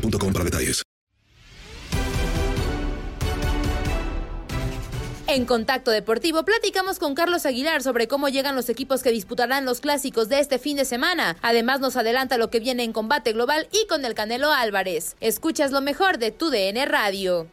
para detalles. En Contacto Deportivo platicamos con Carlos Aguilar sobre cómo llegan los equipos que disputarán los clásicos de este fin de semana. Además nos adelanta lo que viene en combate global y con el Canelo Álvarez. Escuchas lo mejor de tu DN Radio.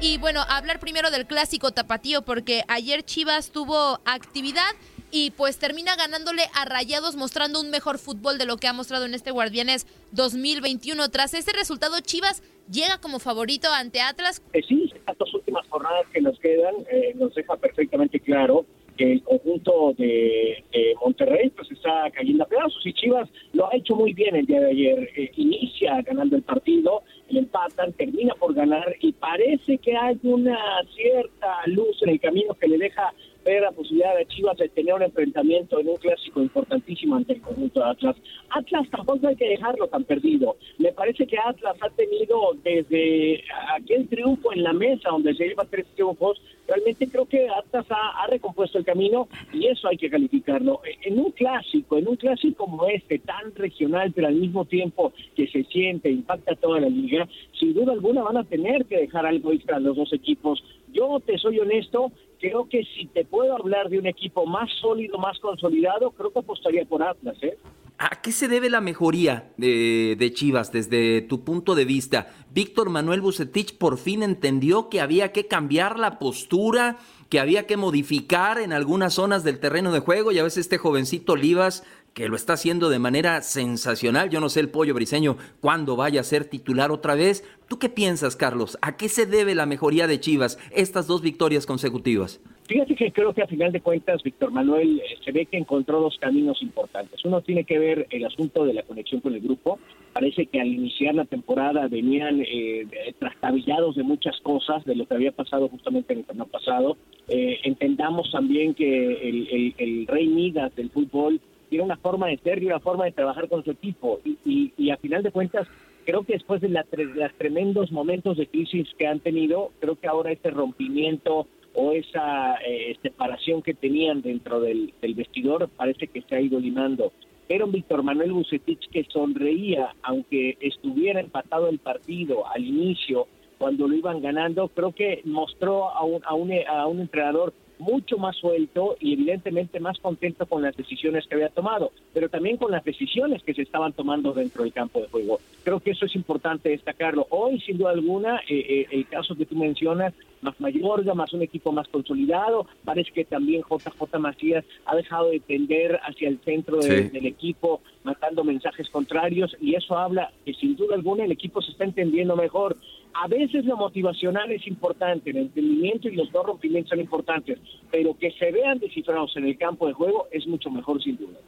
Y bueno, hablar primero del clásico tapatío porque ayer Chivas tuvo actividad y pues termina ganándole a Rayados mostrando un mejor fútbol de lo que ha mostrado en este Guardianes 2021. Tras ese resultado, Chivas llega como favorito ante Atlas. Eh, sí, estas dos últimas jornadas que nos quedan eh, nos deja perfectamente claro que el conjunto de, de, Monterrey pues está cayendo a pedazos y Chivas lo ha hecho muy bien el día de ayer. Eh, inicia ganando el partido, le empatan, termina por ganar y parece que hay una cierta luz en el camino que le deja ver la posibilidad de Chivas de tener un enfrentamiento en un clásico importantísimo ante el conjunto de Atlas. Atlas tampoco hay que dejarlo tan perdido. Me parece que Atlas ha tenido desde aquel triunfo en la mesa, donde se lleva tres triunfos, realmente creo que Atlas ha, recompuesto el camino y eso hay que calificarlo. En un clásico, en un clásico como este, tan regional, pero al mismo tiempo que se siente, impacta toda la liga, sin duda alguna van a tener que dejar algo extra los dos equipos. Yo te soy honesto, creo que si te puedo hablar de un equipo más sólido, más consolidado, creo que apostaría por Atlas, ¿eh? ¿A qué se debe la mejoría de, Chivas desde tu punto de vista? Víctor Manuel Bucetich por fin entendió que había que cambiar la postura, que había que modificar en algunas zonas del terreno de juego y a veces este jovencito Olivas que lo está haciendo de manera sensacional. Yo no sé el pollo briseño cuándo vaya a ser titular otra vez. ¿Tú qué piensas, Carlos? ¿A qué se debe la mejoría de Chivas, estas dos victorias consecutivas? Fíjate que creo que a final de cuentas Víctor Manuel eh, se ve que encontró dos caminos importantes. Uno tiene que ver el asunto de la conexión con el grupo. Parece que al iniciar la temporada venían eh, trastabillados de muchas cosas, de lo que había pasado justamente en el torneo pasado. Eh, entendamos también que el, el, rey Midas del fútbol tiene una forma de ser y una forma de trabajar con su equipo. Y, y, y a final de cuentas, creo que después de, la, los tremendos momentos de crisis que han tenido, creo que ahora este rompimiento o esa eh, separación que tenían dentro del, del, vestidor parece que se ha ido limando. Era un Víctor Manuel Bucetich que sonreía, aunque estuviera empatado el partido al inicio, cuando lo iban ganando, creo que mostró a un, a un, a un entrenador mucho más suelto y evidentemente más contento con las decisiones que había tomado, pero también con las decisiones que se estaban tomando dentro del campo de juego. Creo que eso es importante destacarlo. Hoy, sin duda alguna, eh, eh, el caso que tú mencionas, más Mayorga, más un equipo más consolidado, parece que también JJ Macías ha dejado de tender hacia el centro de, sí. del equipo, matando mensajes contrarios, y eso habla que sin duda alguna el equipo se está entendiendo mejor. A veces lo motivacional es importante, el entendimiento y los dos rompimientos son importantes, pero que se vean descifrados en el campo de juego es mucho mejor sin duda.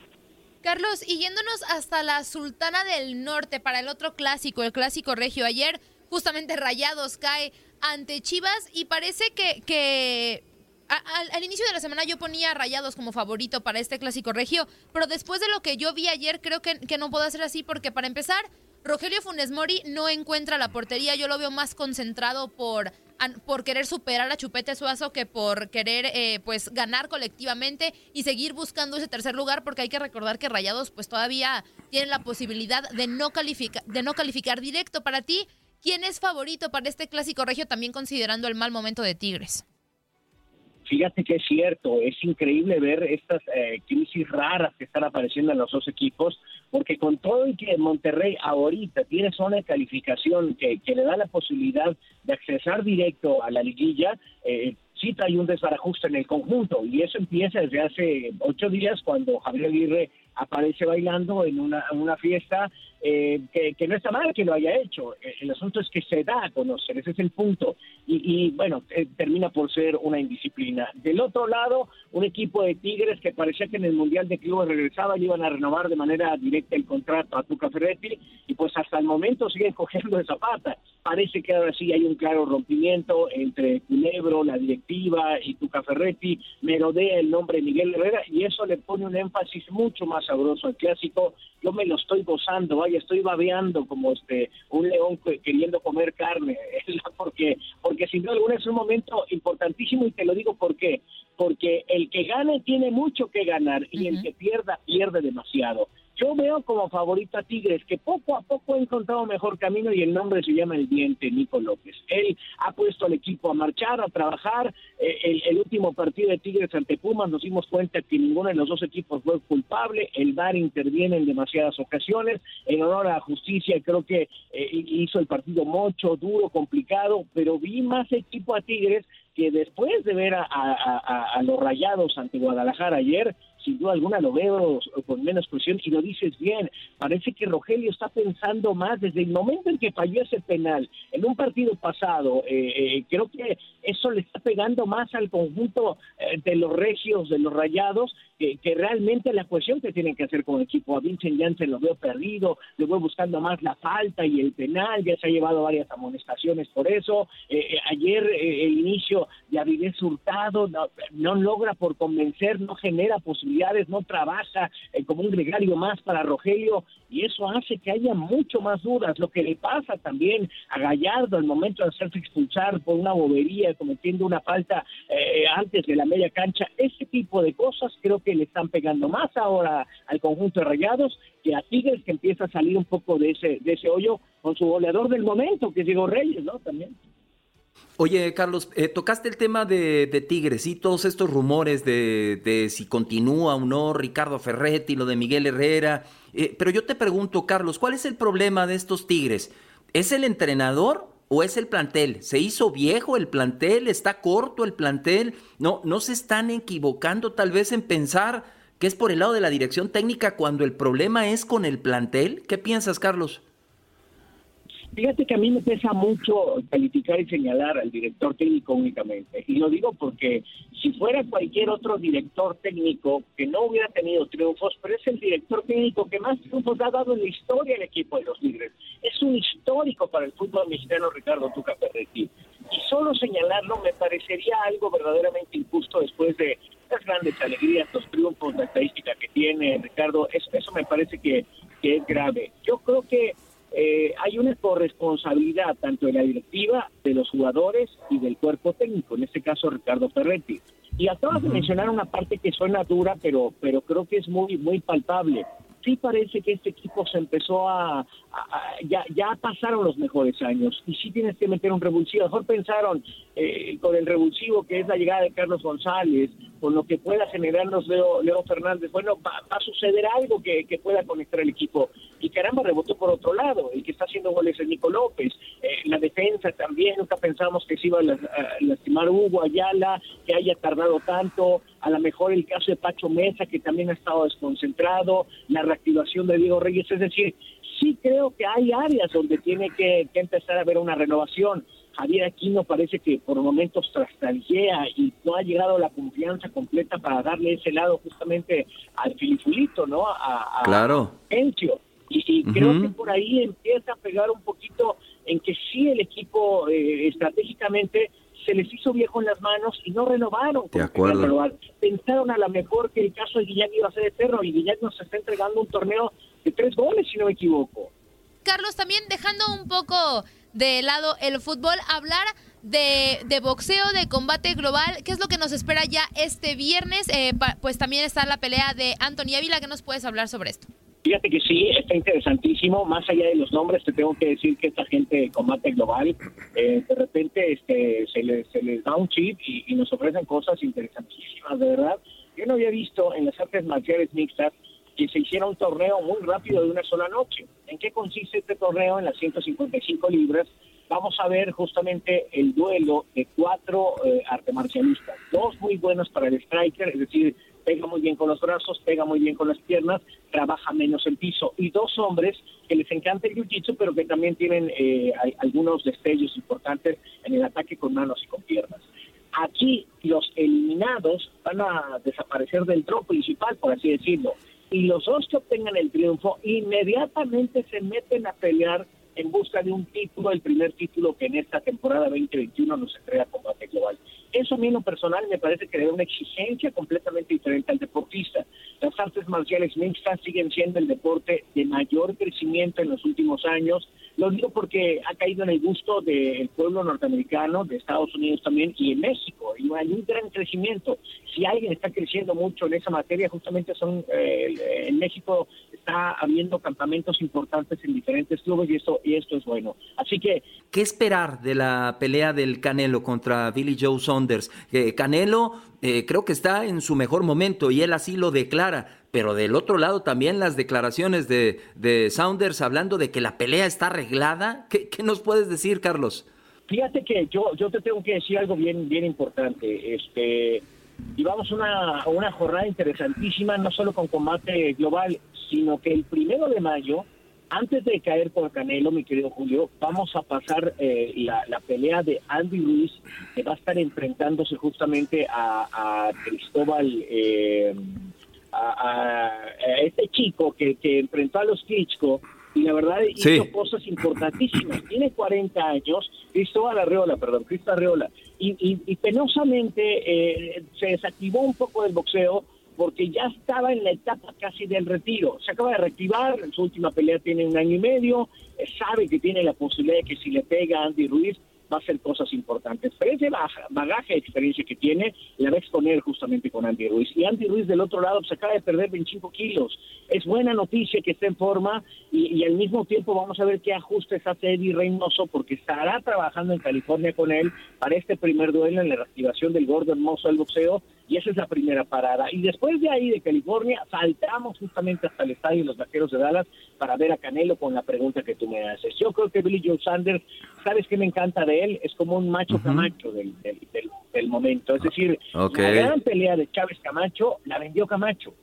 Carlos, y yéndonos hasta la Sultana del Norte para el otro clásico, el clásico regio. Ayer justamente Rayados cae ante Chivas y parece que, que al, inicio de la semana yo ponía Rayados como favorito para este clásico regio, pero después de lo que yo vi ayer creo que, que no puedo hacer así porque para empezar, Rogelio Funes Mori no encuentra la portería, yo lo veo más concentrado por por querer superar a Chupete Suazo que por querer eh, pues ganar colectivamente y seguir buscando ese tercer lugar porque hay que recordar que Rayados pues todavía tienen la posibilidad de no calificar de no calificar directo. Para ti quién es favorito para este clásico regio también considerando el mal momento de Tigres Fíjate que es cierto, es increíble ver estas eh, crisis raras que están apareciendo en los dos equipos, porque con todo y que Monterrey ahorita tiene zona de calificación que, le da la posibilidad de accesar directo a la liguilla, eh, sí trae un desbarajuste en el conjunto, y eso empieza desde hace ocho días cuando Javier Aguirre aparece bailando en una, una fiesta eh, que, no está mal que lo haya hecho. Eh, el asunto es que se da a conocer, ese es el punto. Y, bueno, eh, termina por ser una indisciplina. Del otro lado, un equipo de Tigres que parecía que en el Mundial de Clubes regresaba y iban a renovar de manera directa el contrato a Tuca Ferretti y pues hasta el momento siguen cogiendo de zapata. Parece que ahora sí hay un claro rompimiento entre Culebro, la directiva y Tuca Ferretti, merodea el nombre Miguel Herrera y eso le pone un énfasis mucho más sabroso al clásico. Yo me lo estoy gozando, vaya, estoy babeando como este un león queriendo comer carne, porque porque sin duda alguna es un momento importantísimo y te lo digo porque porque el que gane tiene mucho que ganar y el que pierda pierde demasiado. Yo veo como favorito a Tigres, que poco a poco ha encontrado mejor camino y el nombre se llama El Diente, Nico López. Él ha puesto al equipo a marchar, a trabajar. Eh, el, último partido de Tigres ante Pumas nos dimos cuenta que ninguno de los dos equipos fue culpable. El VAR interviene en demasiadas ocasiones. En honor a la justicia, creo que eh, hizo el partido mucho, duro, complicado, pero vi más equipo a Tigres que después de ver a los rayados ante Guadalajara ayer, sin duda alguna lo veo con menos presión y lo dices bien. Parece que Rogelio está pensando más desde el momento en que falló ese penal en un partido pasado. Eh, eh, creo que eso le está pegando más al conjunto eh, de los regios, de los rayados, que, realmente la cuestión que tienen que hacer con el equipo. A Vincent Janssen lo veo perdido, lo veo buscando más la falta y el penal, ya se ha llevado varias amonestaciones por eso. ayer el inicio de Avilés Hurtado no, no logra por convencer, no genera posibilidades no trabaja eh, como un gregario más para Rogelio y eso hace que haya mucho más dudas. Lo que le pasa también a Gallardo al momento de hacerse expulsar por una bobería, cometiendo una falta eh, antes de la media cancha, ese tipo de cosas creo que le están pegando más ahora al conjunto de Rayados que a Tigres que empieza a salir un poco de ese, de ese hoyo con su goleador del momento, que es Diego Reyes, ¿no? También. Oye, Carlos, eh, tocaste el tema de, Tigres y todos estos rumores de, si continúa o no Ricardo Ferretti, lo de Miguel Herrera. Eh, pero yo te pregunto, Carlos, ¿cuál es el problema de estos Tigres? ¿Es el entrenador o es el plantel? ¿Se hizo viejo el plantel? ¿Está corto el plantel? No, no se están equivocando tal vez en pensar que es por el lado de la dirección técnica cuando el problema es con el plantel. ¿Qué piensas, Carlos? Fíjate que a mí me pesa mucho calificar y señalar al director técnico únicamente. Y lo digo porque si fuera cualquier otro director técnico que no hubiera tenido triunfos, pero es el director técnico que más triunfos ha dado en la historia del equipo de los Tigres. Es un histórico para el fútbol mexicano Ricardo Tuca Ferretti. Y solo señalarlo me parecería algo verdaderamente injusto después de las grandes alegrías, los triunfos, la estadística que tiene Ricardo. Eso, eso me parece que es grave. Yo creo que eh, hay una corresponsabilidad tanto de la directiva, de los jugadores y del cuerpo técnico, en este caso Ricardo Ferretti. Y acabas de mencionar una parte que suena dura, pero, pero creo que es muy, muy palpable sí parece que este equipo se empezó a, ya, ya pasaron los mejores años y sí tienes que meter un revulsivo. Mejor pensaron eh, con el revulsivo que es la llegada de Carlos González, con lo que pueda generarnos Leo, Leo Fernández. Bueno, va, a suceder algo que, que, pueda conectar el equipo. Y caramba, rebotó por otro lado. El que está haciendo goles es Nico López. Eh, la defensa también, nunca pensamos que se iba a lastimar Hugo Ayala, que haya tardado tanto a lo mejor el caso de Pacho Mesa, que también ha estado desconcentrado, la reactivación de Diego Reyes, es decir, sí creo que hay áreas donde tiene que, empezar a haber una renovación. Javier Aquino parece que por momentos trastalguea y no ha llegado la confianza completa para darle ese lado justamente al filifulito, ¿no? A, a claro. Encio. Y, creo que por ahí empieza a pegar un poquito en que sí el equipo eh, estratégicamente se les hizo viejo en las manos y no renovaron. De acuerdo. Pensaron a lo mejor que el caso de Guiñac iba a ser eterno y Guiñac nos está entregando un torneo de tres goles, si no me equivoco. Carlos, también dejando un poco de lado el fútbol, hablar de, de, boxeo, de combate global. ¿Qué es lo que nos espera ya este viernes? Eh, pues también está la pelea de Anthony Ávila. ¿Qué nos puedes hablar sobre esto? Fíjate que sí, está interesantísimo. Más allá de los nombres, te tengo que decir que esta gente de combate global, eh, de repente este, se, les, se les da un chip y, nos ofrecen cosas interesantísimas, de verdad. Yo no había visto en las artes marciales mixtas que se hiciera un torneo muy rápido de una sola noche. ¿En qué consiste este torneo? En las 155 libras vamos a ver justamente el duelo de cuatro eh, arte marcialistas. Dos muy buenos para el striker, es decir, pega muy bien con los brazos, pega muy bien con las piernas, trabaja menos el piso. Y dos hombres que les encanta el jiu-jitsu, pero que también tienen eh, algunos destellos importantes en el ataque con manos y con piernas. Aquí los eliminados van a desaparecer del tropo principal, por así decirlo. Y los dos que obtengan el triunfo inmediatamente se meten a pelear en busca de un título, el primer título que en esta temporada 2021 nos entrega Combate Global. Eso a mí personal me parece que le una exigencia completamente diferente al deportista. Las artes marciales mixtas siguen siendo el deporte de mayor crecimiento en los últimos años. Lo digo porque ha caído en el gusto del pueblo norteamericano, de Estados Unidos también y en México. Y hay un gran crecimiento. Si alguien está creciendo mucho en esa materia, justamente son eh, en México está habiendo campamentos importantes en diferentes clubes y esto y esto es bueno. Así que ¿qué esperar de la pelea del Canelo contra Billy Joe Eh, Canelo eh, creo que está en su mejor momento y él así lo declara. Pero del otro lado también las declaraciones de, de Saunders hablando de que la pelea está arreglada. ¿Qué, ¿Qué, nos puedes decir, Carlos? Fíjate que yo, yo te tengo que decir algo bien, bien importante. Este, llevamos una, una jornada interesantísima, no solo con combate global, sino que el primero de mayo, antes de caer por Canelo, mi querido Julio, vamos a pasar eh, la, la, pelea de Andy Ruiz, que va a estar enfrentándose justamente a, Cristóbal, eh, a, este chico que, que enfrentó a los Klitschko, y la verdad hizo cosas importantísimas. Tiene 40 años, Cristóbal Arreola, perdón, Cristóbal Arreola, y, y, penosamente eh, se desactivó un poco del boxeo porque ya estaba en la etapa casi del retiro. Se acaba de reactivar, en su última pelea tiene un año y medio, eh, sabe que tiene la posibilidad de que si le pega a Andy Ruiz va a hacer cosas importantes. Pero ese bagaje de experiencia que tiene la va a exponer justamente con Andy Ruiz. Y Andy Ruiz del otro lado se acaba de perder 25 kilos. Es buena noticia que esté en forma y, al mismo tiempo vamos a ver qué ajustes hace Eddie Reynoso porque estará trabajando en California con él para este primer duelo en la reactivación del gordo hermoso del boxeo y esa es la primera parada. Y después de ahí, de California, saltamos justamente hasta el estadio de los Vaqueros de Dallas para ver a Canelo con la pregunta que tú me haces. Yo creo que Billy Joe Sanders, ¿sabes qué me encanta de él? Es como un macho Camacho del, del, momento. Es decir, la gran pelea de Chávez Camacho la vendió Camacho.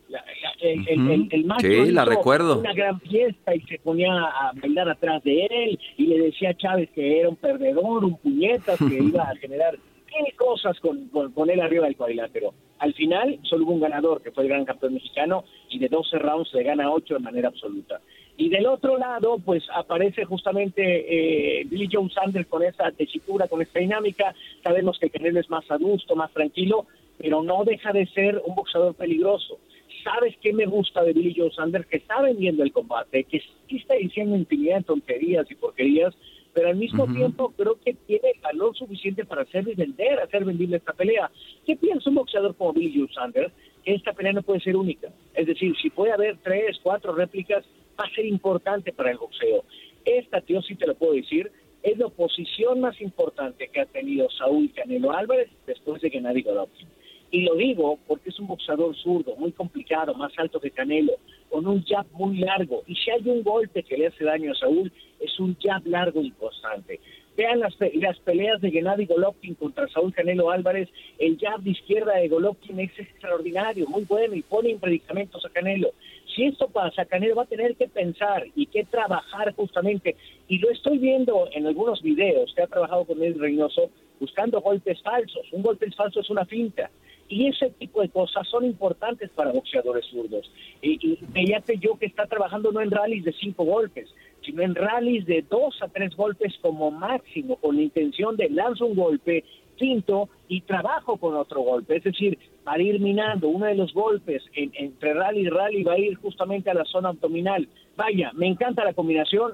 el, macho sí, la recuerdo. una gran fiesta y se ponía a bailar atrás de él y le decía a Chávez que era un perdedor, un puñetas, que iba a generar tiene cosas con, con, arriba del cuadrilátero. Al final solo hubo un ganador, que fue el gran campeón mexicano, y de 12 rounds se gana 8 de manera absoluta. Y del otro lado, pues aparece justamente eh, Billy Joe Sanders con esa tesitura, con esa dinámica. Sabemos que Canelo es más adusto, más tranquilo, pero no deja de ser un boxeador peligroso. ¿Sabes qué me gusta de Billy Joe Sanders? Que está vendiendo el combate, que sí está diciendo intimidad, tonterías y porquerías, pero al mismo tiempo creo que tiene valor suficiente para hacer vender, hacer vendible esta pelea. ¿Qué piensa un boxeador como Billy Joe Sanders? Que esta pelea no puede ser única. Es decir, si puede haber tres, cuatro réplicas, va a ser importante para el boxeo. Esta, tío, sí te lo puedo decir, es la oposición más importante que ha tenido Saúl Canelo Álvarez después de que nadie Golovkin. Y lo digo porque es un boxeador zurdo, muy complicado, más alto que Canelo, con un jab muy largo. Y si hay un golpe que le hace daño a Saúl, es un jab largo y constante. Vean las, las peleas de Gennady Golovkin contra Saúl Canelo Álvarez. El jab de izquierda de Golovkin es extraordinario, muy bueno y pone en predicamentos a Canelo. Si esto pasa, Canelo va a tener que pensar y que trabajar justamente. Y lo estoy viendo en algunos videos que ha trabajado con el Reynoso buscando golpes falsos. Un golpe falso es una finta. Y ese tipo de cosas son importantes para boxeadores zurdos. Y, y yo que está trabajando no en rallies de cinco golpes, sino en rallies de dos a tres golpes como máximo, con la intención de lanzar un golpe, quinto, y trabajo con otro golpe. Es decir, para ir minando uno de los golpes entre rally y rally va a ir justamente a la zona abdominal. Vaya, me encanta la combinación.